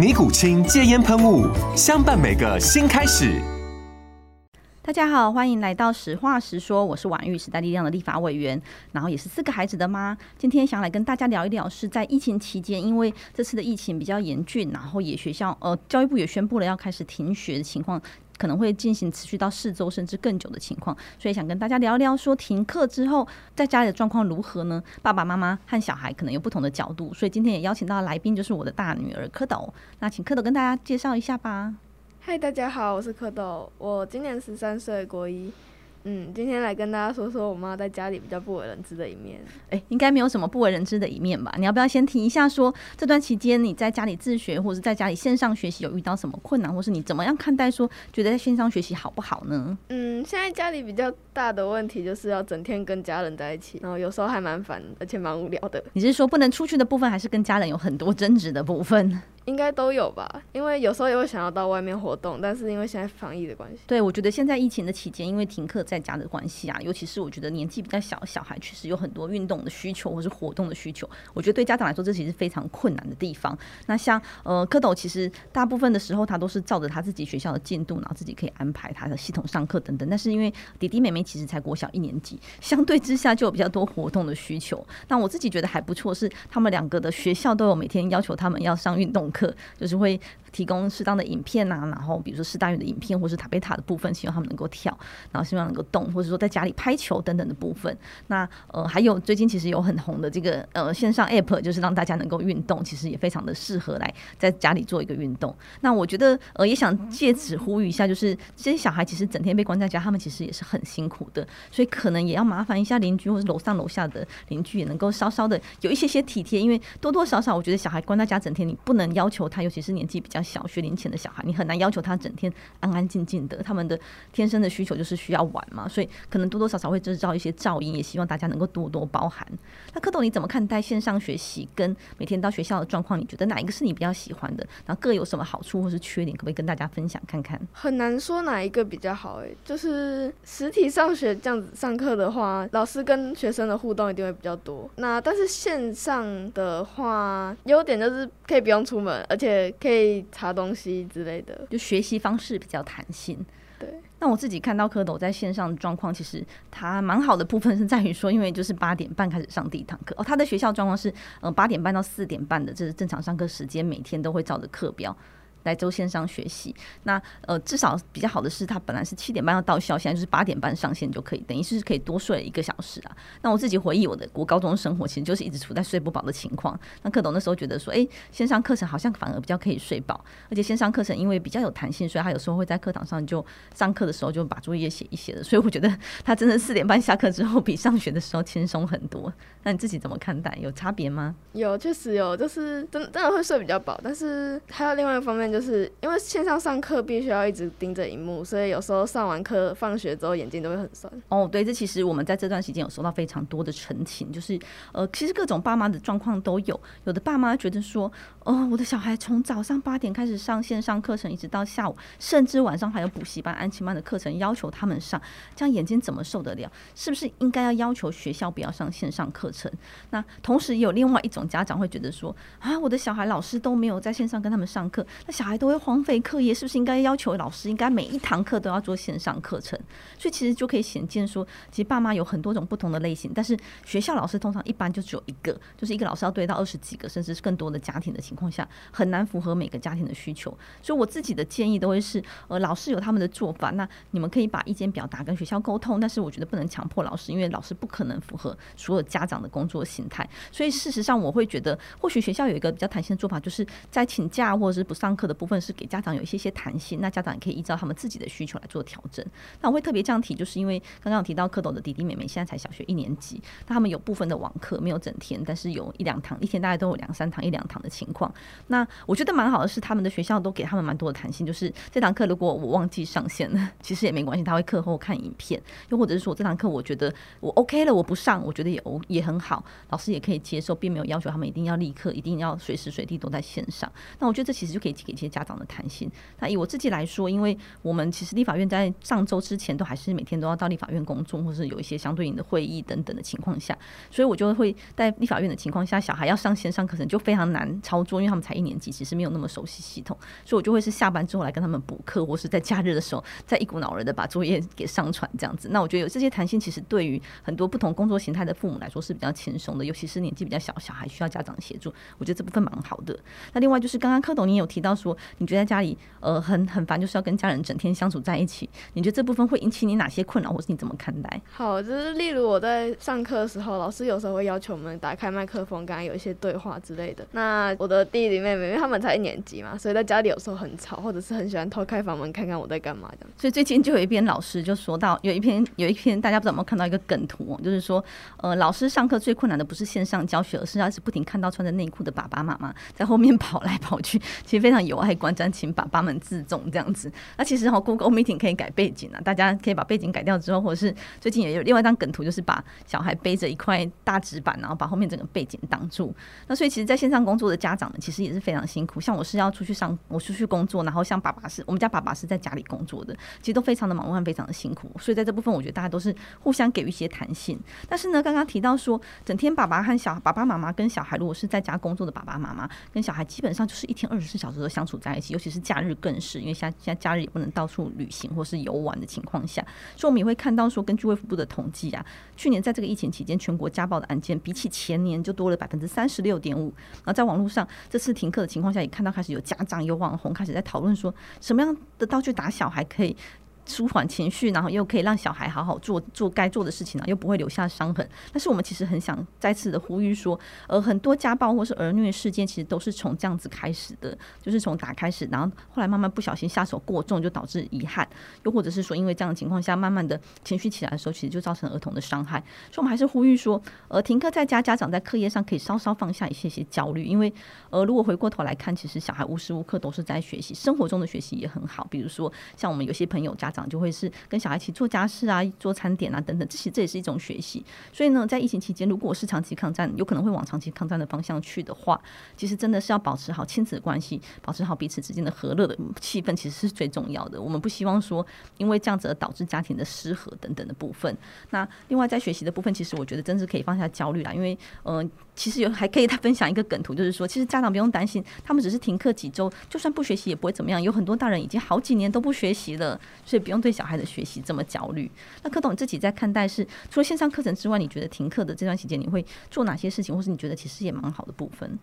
尼古清戒烟喷雾，相伴每个新开始。大家好，欢迎来到实话实说，我是婉玉时代力量的立法委员，然后也是四个孩子的妈。今天想来跟大家聊一聊，是在疫情期间，因为这次的疫情比较严峻，然后也学校呃教育部也宣布了要开始停学的情况。可能会进行持续到四周甚至更久的情况，所以想跟大家聊聊，说停课之后在家里的状况如何呢？爸爸妈妈和小孩可能有不同的角度，所以今天也邀请到来宾就是我的大女儿蝌蚪。那请蝌蚪跟大家介绍一下吧。嗨，大家好，我是蝌蚪，我今年十三岁，国一。嗯，今天来跟大家说说我妈在家里比较不为人知的一面。哎、欸，应该没有什么不为人知的一面吧？你要不要先提一下说，说这段期间你在家里自学，或者在家里线上学习，有遇到什么困难，或是你怎么样看待说，觉得在线上学习好不好呢？嗯，现在家里比较大的问题就是要整天跟家人在一起，然后有时候还蛮烦，而且蛮无聊的。你是说不能出去的部分，还是跟家人有很多争执的部分？应该都有吧，因为有时候也会想要到外面活动，但是因为现在防疫的关系，对，我觉得现在疫情的期间，因为停课在家的关系啊，尤其是我觉得年纪比较小小孩，确实有很多运动的需求或是活动的需求，我觉得对家长来说，这其实非常困难的地方。那像呃蝌蚪，其实大部分的时候他都是照着他自己学校的进度，然后自己可以安排他的系统上课等等。但是因为弟弟妹妹其实才国小一年级，相对之下就有比较多活动的需求。那我自己觉得还不错，是他们两个的学校都有每天要求他们要上运动课，就是会。提供适当的影片啊，然后比如说四大运的影片，或是塔贝塔的部分，希望他们能够跳，然后希望能够动，或者说在家里拍球等等的部分。那呃，还有最近其实有很红的这个呃线上 app，就是让大家能够运动，其实也非常的适合来在家里做一个运动。那我觉得呃也想借此呼吁一下，就是这些小孩其实整天被关在家，他们其实也是很辛苦的，所以可能也要麻烦一下邻居或者楼上楼下的邻居，也能够稍稍的有一些些体贴，因为多多少少我觉得小孩关在家整天，你不能要求他，尤其是年纪比较。小学龄前的小孩，你很难要求他整天安安静静的，他们的天生的需求就是需要玩嘛，所以可能多多少少会制造一些噪音，也希望大家能够多多包涵。那蝌蚪你怎么看待线上学习跟每天到学校的状况？你觉得哪一个是你比较喜欢的？然后各有什么好处或是缺点？可不可以跟大家分享看看？很难说哪一个比较好诶、就是实体上学这样子上课的话，老师跟学生的互动一定会比较多。那但是线上的话，优点就是可以不用出门，而且可以。查东西之类的，就学习方式比较弹性。对，那我自己看到蝌蚪在线上的状况，其实它蛮好的部分是在于说，因为就是八点半开始上第一堂课哦，他的学校状况是呃八点半到四点半的，这是正常上课时间，每天都会照着课表。来周线上学习，那呃至少比较好的是，他本来是七点半要到校，现在就是八点半上线就可以，等于是可以多睡了一个小时啊。那我自己回忆我的国高中生活，其实就是一直处在睡不饱的情况。那蝌蚪那时候觉得说，哎、线上课程好像反而比较可以睡饱，而且线上课程因为比较有弹性，所以他有时候会在课堂上就上课的时候就把作业写一写的。所以我觉得他真的四点半下课之后，比上学的时候轻松很多。那你自己怎么看待？有差别吗？有，确实有，就是真真的会睡比较饱，但是还有另外一方面。就是因为线上上课必须要一直盯着荧幕，所以有时候上完课放学之后眼睛都会很酸。哦，对，这其实我们在这段时间有收到非常多的陈情，就是呃，其实各种爸妈的状况都有。有的爸妈觉得说，哦，我的小孩从早上八点开始上线上课程，一直到下午，甚至晚上还有补习班、安亲班的课程要求他们上，这样眼睛怎么受得了？是不是应该要要求学校不要上线上课程？那同时也有另外一种家长会觉得说，啊，我的小孩老师都没有在线上跟他们上课，那。小孩都会荒废课业，是不是应该要求老师应该每一堂课都要做线上课程？所以其实就可以显见说，其实爸妈有很多种不同的类型，但是学校老师通常一般就只有一个，就是一个老师要对到二十几个甚至是更多的家庭的情况下，很难符合每个家庭的需求。所以我自己的建议都会是，呃，老师有他们的做法，那你们可以把意见表达跟学校沟通，但是我觉得不能强迫老师，因为老师不可能符合所有家长的工作形态。所以事实上，我会觉得或许学校有一个比较弹性的做法，就是在请假或者是不上课的部分，是给家长有一些些弹性，那家长也可以依照他们自己的需求来做调整。那我会特别这样提，就是因为刚刚有提到蝌蚪的弟弟妹妹现在才小学一年级，那他们有部分的网课没有整天，但是有一两堂，一天大概都有两三堂、一两堂的情况。那我觉得蛮好的是，他们的学校都给他们蛮多的弹性，就是这堂课如果我忘记上线了，其实也没关系，他会课后看影片，又或者是说这堂课我觉得我 OK 了，我不上，我觉得也也很好，老师也可以接受，并没有要求他们一定要立刻、一定要随时随地都在线上。那我觉得这其实就可以给一些家长的弹性。那以我自己来说，因为我们其实立法院在上周之前都还是每天都要到立法院工作，或是有一些相对应的会议等等的情况下，所以我就会在立法院的情况下，小孩要上线上课程就非常难操作，因为他们才一年级，其实没有那么熟悉系统，所以我就会是下班之后来跟他们补课，或是在假日的时候再一股脑儿的把作业给上传这样子。那我觉得有这些弹性，其实对于很多不同工作形态的父母来说是比较轻松的，尤其是年纪比较小，小孩需要家长协助，我觉得这部分蛮好的。那另外就是刚刚蝌蚪你有提到说，你觉得在家里呃很很烦，就是要跟家人整天相处在一起，你觉得这部分会引起你哪些困扰，或是你怎么看待？好，就是例如我在上课的时候，老师有时候会要求我们打开麦克风，刚刚有一些对话之类的。那我的弟弟妹妹，因为他们才一年级嘛，所以在家里有时候很吵，或者是很喜欢偷开房门看看我在干嘛这样。所以最近就有一篇老师就说到，有一篇有一篇大家不知道有没有看到一个梗图，就是说呃老师上课最困难的不是线上教学，而是要是不停看到穿着内裤的爸爸妈妈在后面跑来跑去，其实非常有还观瞻，请爸爸们自重这样子。那其实哈，Google Meeting 可以改背景啊，大家可以把背景改掉之后，或者是最近也有另外一张梗图，就是把小孩背着一块大纸板，然后把后面整个背景挡住。那所以其实，在线上工作的家长们其实也是非常辛苦。像我是要出去上，我出去工作，然后像爸爸是我们家爸爸是在家里工作的，其实都非常的忙乱，非常的辛苦。所以在这部分，我觉得大家都是互相给予一些弹性。但是呢，刚刚提到说，整天爸爸和小爸爸妈妈跟小孩，如果是在家工作的爸爸妈妈跟小孩，基本上就是一天二十四小时都相相处在一起，尤其是假日更是，因为现在现在假日也不能到处旅行或是游玩的情况下，所以我们也会看到说，根据卫福部的统计啊，去年在这个疫情期间，全国家暴的案件比起前年就多了百分之三十六点五。然后在网络上，这次停课的情况下，也看到开始有家长有网红开始在讨论说，什么样的道具打小孩可以。舒缓情绪，然后又可以让小孩好好做做该做的事情，又不会留下伤痕。但是我们其实很想再次的呼吁说，呃，很多家暴或是儿虐事件，其实都是从这样子开始的，就是从打开始，然后后来慢慢不小心下手过重，就导致遗憾，又或者是说因为这样的情况下，慢慢的情绪起来的时候，其实就造成儿童的伤害。所以，我们还是呼吁说，呃，停课在家，家长在课业上可以稍稍放下一些些焦虑，因为呃，如果回过头来看，其实小孩无时无刻都是在学习，生活中的学习也很好。比如说，像我们有些朋友家长。就会是跟小孩一起做家事啊，做餐点啊等等，这些这也是一种学习。所以呢，在疫情期间，如果是长期抗战，有可能会往长期抗战的方向去的话，其实真的是要保持好亲子关系，保持好彼此之间的和乐的气氛，其实是最重要的。我们不希望说，因为这样子而导致家庭的失和等等的部分。那另外在学习的部分，其实我觉得真是可以放下焦虑啦，因为嗯。其实有还可以他分享一个梗图，就是说，其实家长不用担心，他们只是停课几周，就算不学习也不会怎么样。有很多大人已经好几年都不学习了，所以不用对小孩的学习这么焦虑。那柯董自己在看待是，除了线上课程之外，你觉得停课的这段时间你会做哪些事情，或是你觉得其实也蛮好的部分？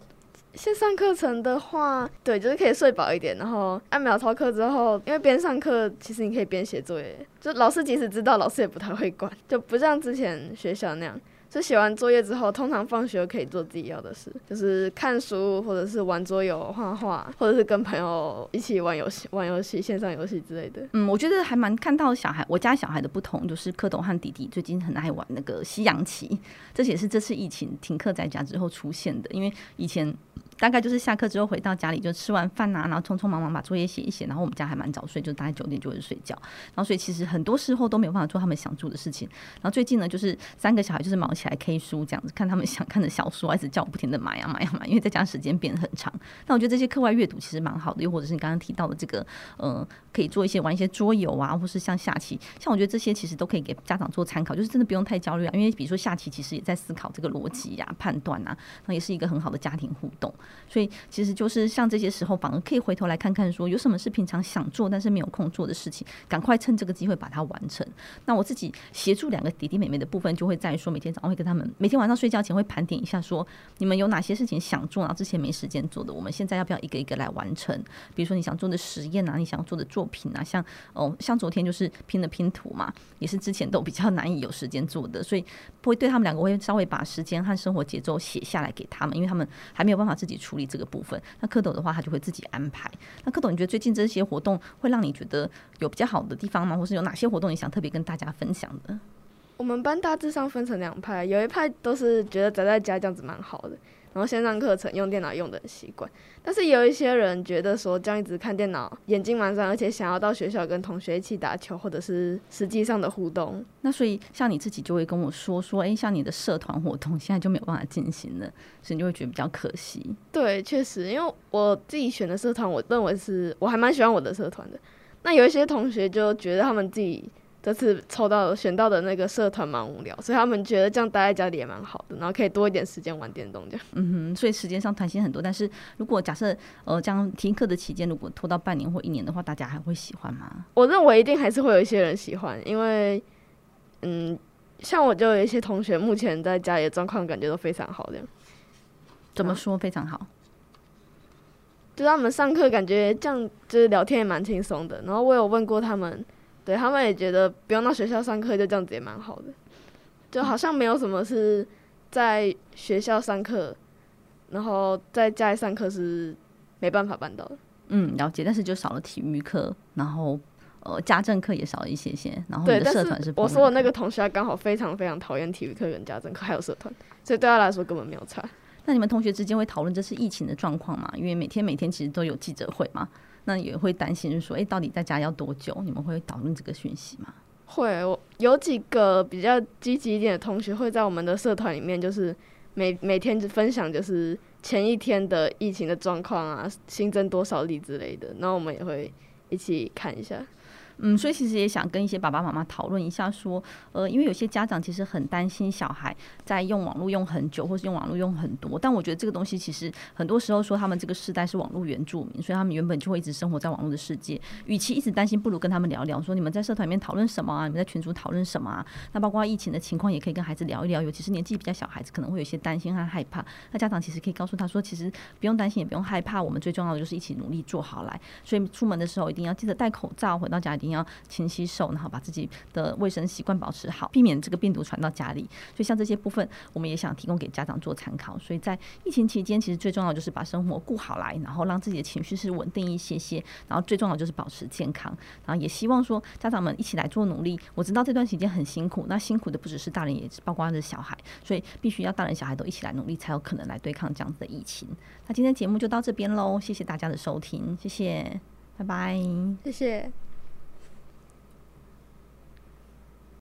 线上课程的话，对，就是可以睡饱一点，然后按秒操课之后，因为边上课其实你可以边写作业，就老师即使知道，老师也不太会管，就不像之前学校那样。就写完作业之后，通常放学可以做自己要的事，就是看书，或者是玩桌游、画画，或者是跟朋友一起玩游戏、玩游戏、线上游戏之类的。嗯，我觉得还蛮看到小孩，我家小孩的不同，就是蝌蚪和弟弟最近很爱玩那个西洋棋，这也是这次疫情停课在家之后出现的，因为以前。大概就是下课之后回到家里就吃完饭呐、啊，然后匆匆忙忙把作业写一写，然后我们家还蛮早睡，就大概九点就会睡觉。然后所以其实很多时候都没有办法做他们想做的事情。然后最近呢，就是三个小孩就是忙起来 K 书这样子，看他们想看的小说，一直叫我不停的买呀买呀买，因为在家时间变得很长。那我觉得这些课外阅读其实蛮好的，又或者是你刚刚提到的这个，呃，可以做一些玩一些桌游啊，或是像下棋，像我觉得这些其实都可以给家长做参考，就是真的不用太焦虑啊，因为比如说下棋其实也在思考这个逻辑呀、判断呐，那也是一个很好的家庭互动。所以其实就是像这些时候，反而可以回头来看看，说有什么是平常想做但是没有空做的事情，赶快趁这个机会把它完成。那我自己协助两个弟弟妹妹的部分，就会在于说，每天早上会跟他们，每天晚上睡觉前会盘点一下，说你们有哪些事情想做，然后之前没时间做的，我们现在要不要一个一个来完成？比如说你想做的实验啊，你想做的作品啊，像哦，像昨天就是拼的拼图嘛，也是之前都比较难以有时间做的，所以不会对他们两个会稍微把时间和生活节奏写下来给他们，因为他们还没有办法自己处理这个部分。那蝌蚪的话，他就会自己安排。那蝌蚪，你觉得最近这些活动会让你觉得有比较好的地方吗？或是有哪些活动你想特别跟大家分享的？我们班大致上分成两派，有一派都是觉得宅在家这样子蛮好的。然后线上课程用电脑用的很习惯，但是有一些人觉得说这样一直看电脑眼睛蛮酸，而且想要到学校跟同学一起打球或者是实际上的互动。那所以像你自己就会跟我说说，哎，像你的社团活动现在就没有办法进行了，所以你就会觉得比较可惜。对，确实，因为我自己选的社团，我认为是我还蛮喜欢我的社团的。那有一些同学就觉得他们自己。这次抽到选到的那个社团蛮无聊，所以他们觉得这样待在家里也蛮好的，然后可以多一点时间玩电动这样。嗯哼，所以时间上弹性很多。但是如果假设呃这样停课的期间如果拖到半年或一年的话，大家还会喜欢吗？我认为一定还是会有一些人喜欢，因为嗯，像我就有一些同学目前在家里的状况感觉都非常好这样。怎么说非常好？就他们上课感觉这样就是聊天也蛮轻松的，然后我有问过他们。对，他们也觉得不用到学校上课，就这样子也蛮好的，就好像没有什么是在学校上课，然后在家里上课是没办法办到的。嗯，了解。但是就少了体育课，然后呃家政课也少了一些些。然后你的社团是，我说的那个同学刚好非常非常讨厌体育课跟家政课还有社团，所以对他来说根本没有差。那你们同学之间会讨论这次疫情的状况吗？因为每天每天其实都有记者会嘛。那也会担心说，哎、到底在家要多久？你们会讨论这个讯息吗？会，我有几个比较积极一点的同学会在我们的社团里面，就是每每天就分享，就是前一天的疫情的状况啊，新增多少例之类的，然后我们也会一起看一下。嗯，所以其实也想跟一些爸爸妈妈讨论一下，说，呃，因为有些家长其实很担心小孩在用网络用很久，或是用网络用很多。但我觉得这个东西其实很多时候说他们这个世代是网络原住民，所以他们原本就会一直生活在网络的世界。与其一直担心，不如跟他们聊聊，说你们在社团里面讨论什么啊？你们在群组讨论什么啊？那包括疫情的情况，也可以跟孩子聊一聊。尤其是年纪比较小孩子，可能会有些担心和害怕。那家长其实可以告诉他说，其实不用担心，也不用害怕。我们最重要的就是一起努力做好来。所以出门的时候一定要记得戴口罩，回到家里要勤洗手，然后把自己的卫生习惯保持好，避免这个病毒传到家里。所以像这些部分，我们也想提供给家长做参考。所以在疫情期间，其实最重要就是把生活顾好来，然后让自己的情绪是稳定一些些。然后最重要就是保持健康。然后也希望说家长们一起来做努力。我知道这段时间很辛苦，那辛苦的不只是大人，也包括是小孩。所以必须要大人小孩都一起来努力，才有可能来对抗这样子的疫情。那今天节目就到这边喽，谢谢大家的收听，谢谢，拜拜，谢谢。